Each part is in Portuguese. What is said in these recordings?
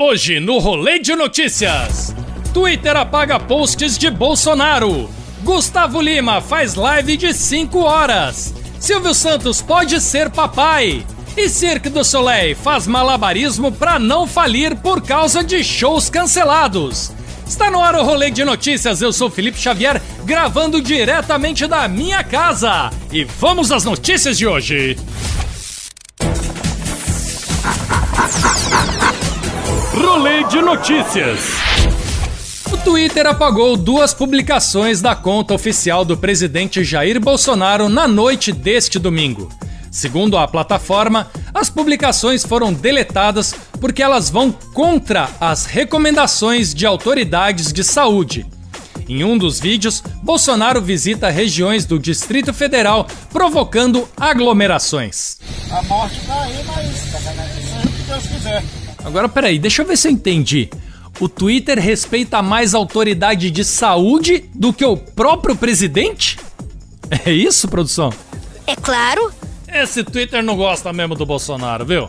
Hoje no Rolê de Notícias. Twitter apaga posts de Bolsonaro. Gustavo Lima faz live de 5 horas. Silvio Santos pode ser papai. E Cirque du Soleil faz malabarismo para não falir por causa de shows cancelados. Está no ar o Rolê de Notícias, eu sou Felipe Xavier, gravando diretamente da minha casa. E vamos às notícias de hoje. Rolê de Notícias. O Twitter apagou duas publicações da conta oficial do presidente Jair Bolsonaro na noite deste domingo. Segundo a plataforma, as publicações foram deletadas porque elas vão contra as recomendações de autoridades de saúde. Em um dos vídeos, Bolsonaro visita regiões do Distrito Federal, provocando aglomerações. A morte tá aí, mas tá que Deus quiser. Agora, peraí, deixa eu ver se eu entendi. O Twitter respeita mais a autoridade de saúde do que o próprio presidente? É isso, produção? É claro. Esse Twitter não gosta mesmo do Bolsonaro, viu?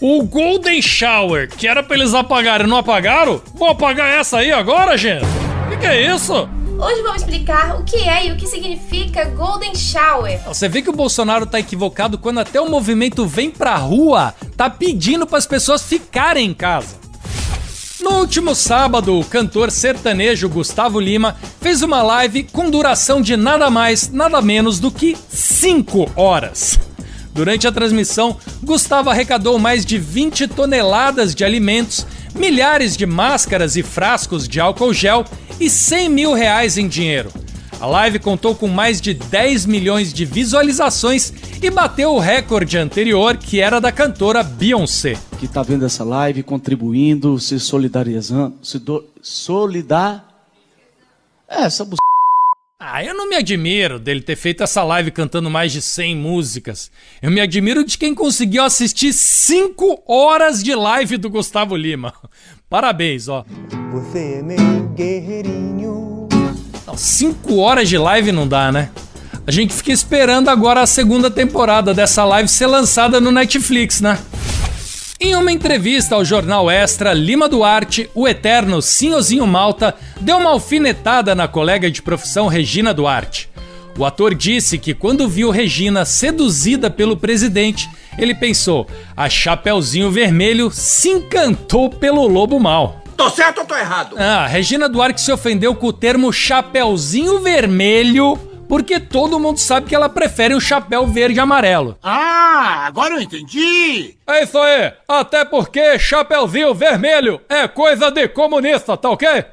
O Golden Shower, que era pra eles apagarem, não apagaram? Vou apagar essa aí agora, gente? O que, que é isso? Hoje vamos explicar o que é e o que significa Golden Shower. Você vê que o Bolsonaro tá equivocado quando até o movimento Vem Pra Rua tá pedindo para as pessoas ficarem em casa. No último sábado, o cantor sertanejo Gustavo Lima fez uma live com duração de nada mais, nada menos do que 5 horas. Durante a transmissão, Gustavo arrecadou mais de 20 toneladas de alimentos, milhares de máscaras e frascos de álcool gel e 100 mil reais em dinheiro. A live contou com mais de 10 milhões de visualizações e bateu o recorde anterior, que era da cantora Beyoncé. Que está vendo essa live, contribuindo, se solidarizando, se do, solidar. É, essa bu... Ah, eu não me admiro dele ter feito essa live cantando mais de 100 músicas. Eu me admiro de quem conseguiu assistir 5 horas de live do Gustavo Lima. Parabéns, ó. Você é meu guerreirinho. Cinco horas de live não dá, né? A gente fica esperando agora a segunda temporada dessa live ser lançada no Netflix, né? Em uma entrevista ao jornal Extra, Lima Duarte, o eterno Sinhozinho Malta, deu uma alfinetada na colega de profissão Regina Duarte. O ator disse que quando viu Regina seduzida pelo presidente, ele pensou: a Chapeuzinho Vermelho se encantou pelo lobo mal. Tô certo ou tô errado? Ah, Regina Duarte se ofendeu com o termo chapeuzinho vermelho porque todo mundo sabe que ela prefere o chapéu verde e amarelo. Ah, agora eu entendi! É isso aí! Até porque chapeuzinho vermelho é coisa de comunista, tá ok?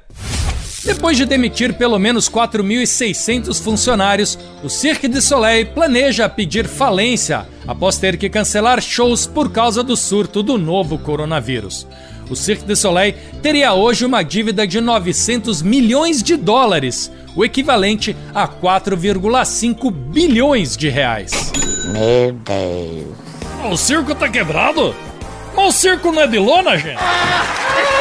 Depois de demitir pelo menos 4.600 funcionários, o Cirque du Soleil planeja pedir falência após ter que cancelar shows por causa do surto do novo coronavírus o Cirque du Soleil teria hoje uma dívida de 900 milhões de dólares, o equivalente a 4,5 bilhões de reais. Meu Deus. O circo tá quebrado? Mas o circo não é de lona, gente?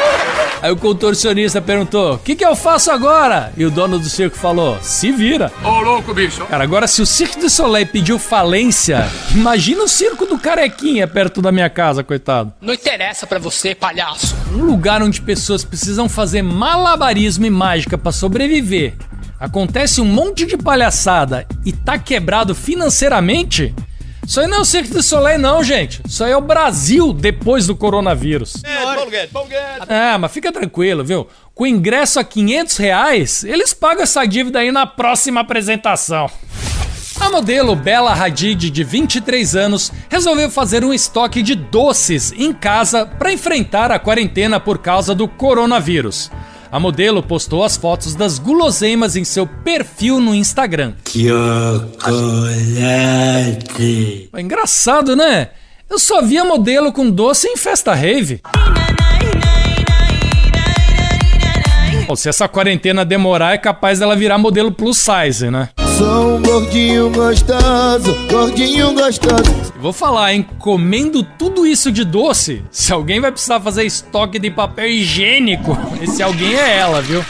Aí o contorcionista perguntou: O que, que eu faço agora? E o dono do circo falou: Se vira. Ô, louco, bicho. Cara, agora se o Cirque du Soleil pediu falência, imagina o circo do Carequinha perto da minha casa, coitado. Não interessa para você, palhaço. Um lugar onde pessoas precisam fazer malabarismo e mágica para sobreviver. Acontece um monte de palhaçada e tá quebrado financeiramente? Isso aí não é o Cirque du Soleil, não, gente. Isso aí é o Brasil depois do coronavírus. É, mas fica tranquilo, viu? Com ingresso a 500 reais, eles pagam essa dívida aí na próxima apresentação. A modelo Bela Hadid, de 23 anos, resolveu fazer um estoque de doces em casa para enfrentar a quarentena por causa do coronavírus. A modelo postou as fotos das guloseimas em seu perfil no Instagram. Chocolate. É engraçado, né? Eu só via modelo com doce em festa rave. Bom, se essa quarentena demorar, é capaz dela virar modelo plus size, né? Sou um gordinho gostoso, gordinho gostoso. Vou falar, hein? Comendo tudo isso de doce, se alguém vai precisar fazer estoque de papel higiênico, esse alguém é ela, viu?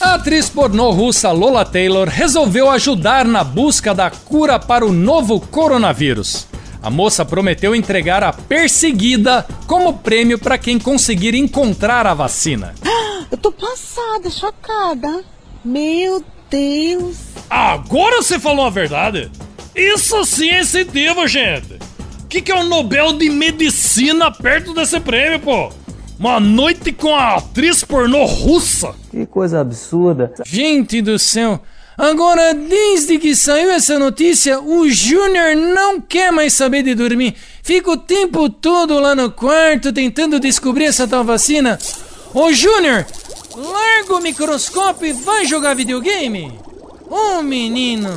A atriz pornô russa Lola Taylor resolveu ajudar na busca da cura para o novo coronavírus. A moça prometeu entregar a perseguida como prêmio para quem conseguir encontrar a vacina. Eu tô passada, chocada. Meu Deus. Agora você falou a verdade? Isso sim é incentivo, gente. O que, que é o Nobel de Medicina perto desse prêmio, pô? Uma noite com a atriz pornô russa. Que coisa absurda. Gente do céu. Agora, desde que saiu essa notícia, o Júnior não quer mais saber de dormir. Fica o tempo todo lá no quarto tentando descobrir essa tal vacina. Ô Júnior, larga o microscópio e vai jogar videogame? Oh, menino.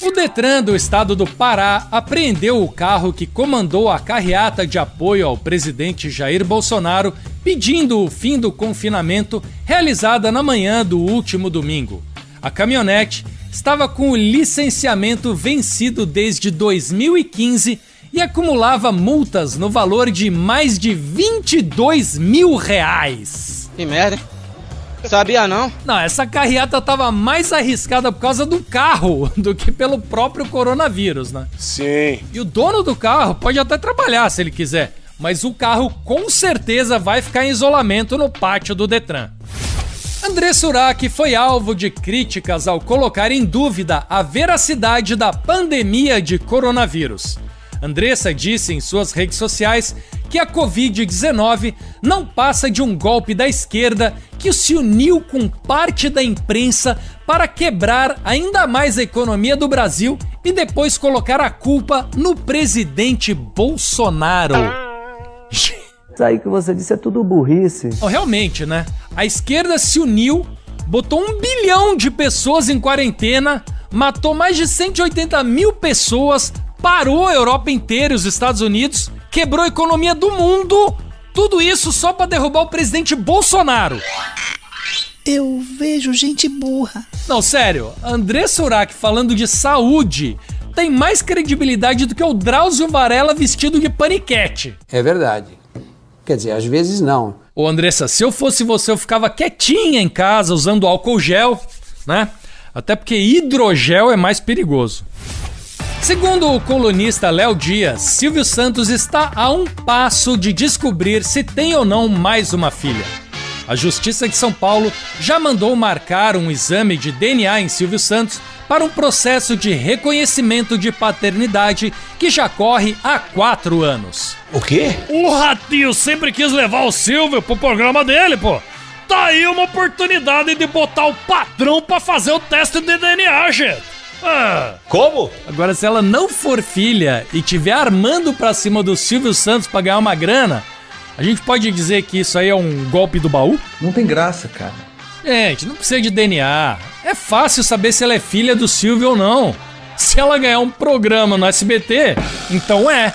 O Detran do estado do Pará apreendeu o carro que comandou a carreata de apoio ao presidente Jair Bolsonaro pedindo o fim do confinamento realizada na manhã do último domingo. A caminhonete estava com o licenciamento vencido desde 2015 e acumulava multas no valor de mais de 22 mil reais. Que merda. Sabia não? Não, essa carreata tava mais arriscada por causa do carro do que pelo próprio coronavírus, né? Sim. E o dono do carro pode até trabalhar se ele quiser, mas o carro com certeza vai ficar em isolamento no pátio do Detran. André Surak foi alvo de críticas ao colocar em dúvida a veracidade da pandemia de coronavírus. Andressa disse em suas redes sociais que a Covid-19 não passa de um golpe da esquerda que se uniu com parte da imprensa para quebrar ainda mais a economia do Brasil e depois colocar a culpa no presidente Bolsonaro. Isso aí que você disse é tudo burrice. Oh, realmente, né? A esquerda se uniu, botou um bilhão de pessoas em quarentena, matou mais de 180 mil pessoas, parou a Europa inteira e os Estados Unidos, quebrou a economia do mundo. Tudo isso só para derrubar o presidente Bolsonaro. Eu vejo gente burra. Não, sério, André Surak falando de saúde tem mais credibilidade do que o Drauzio Varela vestido de paniquete. É verdade. Quer dizer, às vezes não. Ô Andressa, se eu fosse você, eu ficava quietinha em casa usando álcool gel, né? Até porque hidrogel é mais perigoso. Segundo o colunista Léo Dias, Silvio Santos está a um passo de descobrir se tem ou não mais uma filha. A Justiça de São Paulo já mandou marcar um exame de DNA em Silvio Santos para um processo de reconhecimento de paternidade que já corre há quatro anos. O quê? O Ratinho sempre quis levar o Silvio pro programa dele, pô. Tá aí uma oportunidade de botar o patrão para fazer o teste de DNA, gente. Ah. Como? Agora, se ela não for filha e tiver armando pra cima do Silvio Santos pra ganhar uma grana, a gente pode dizer que isso aí é um golpe do baú? Não tem graça, cara. Gente, não precisa de DNA. É fácil saber se ela é filha do Silvio ou não. Se ela ganhar um programa no SBT, então é.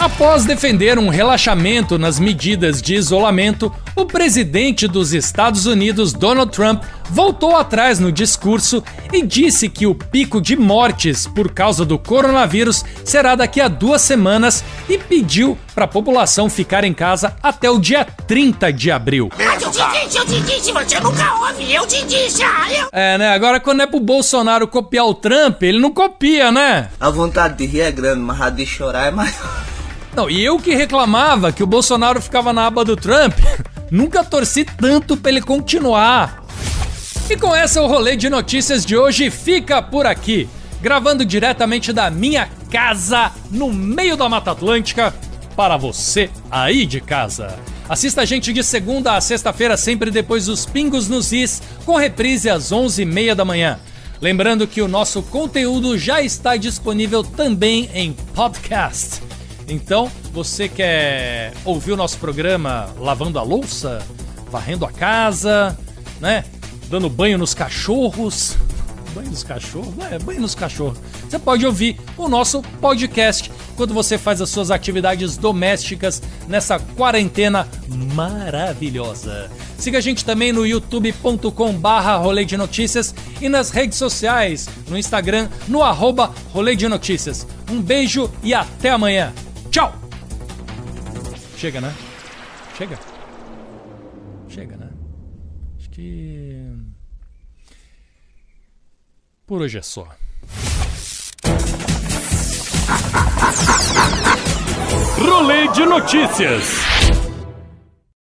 Após defender um relaxamento nas medidas de isolamento, o presidente dos Estados Unidos, Donald Trump, voltou atrás no discurso e disse que o pico de mortes por causa do coronavírus será daqui a duas semanas e pediu para a população ficar em casa até o dia 30 de abril. Mas eu te disse, eu te disse, você nunca ouve, eu te disse, ah, eu... É, né? Agora quando é pro Bolsonaro copiar o Trump, ele não copia, né? A vontade de rir é grande, mas a de chorar é maior. Não, e eu que reclamava que o Bolsonaro ficava na aba do Trump, nunca torci tanto pra ele continuar. E com essa o rolê de notícias de hoje fica por aqui, gravando diretamente da minha casa no meio da Mata Atlântica para você aí de casa. Assista a gente de segunda a sexta-feira, sempre depois dos Pingos nos Is, com reprise às 11h30 da manhã. Lembrando que o nosso conteúdo já está disponível também em podcast. Então, você quer ouvir o nosso programa lavando a louça, varrendo a casa, né? Dando banho nos cachorros, banho dos cachorros? É, banho nos cachorros. Você pode ouvir o nosso podcast quando você faz as suas atividades domésticas nessa quarentena maravilhosa. Siga a gente também no youtube.com barra rolê de notícias e nas redes sociais, no Instagram, no arroba rolê de notícias. Um beijo e até amanhã. Tchau! Chega, né? Chega. Chega, né? Acho que. Por hoje é só. Rolê de notícias.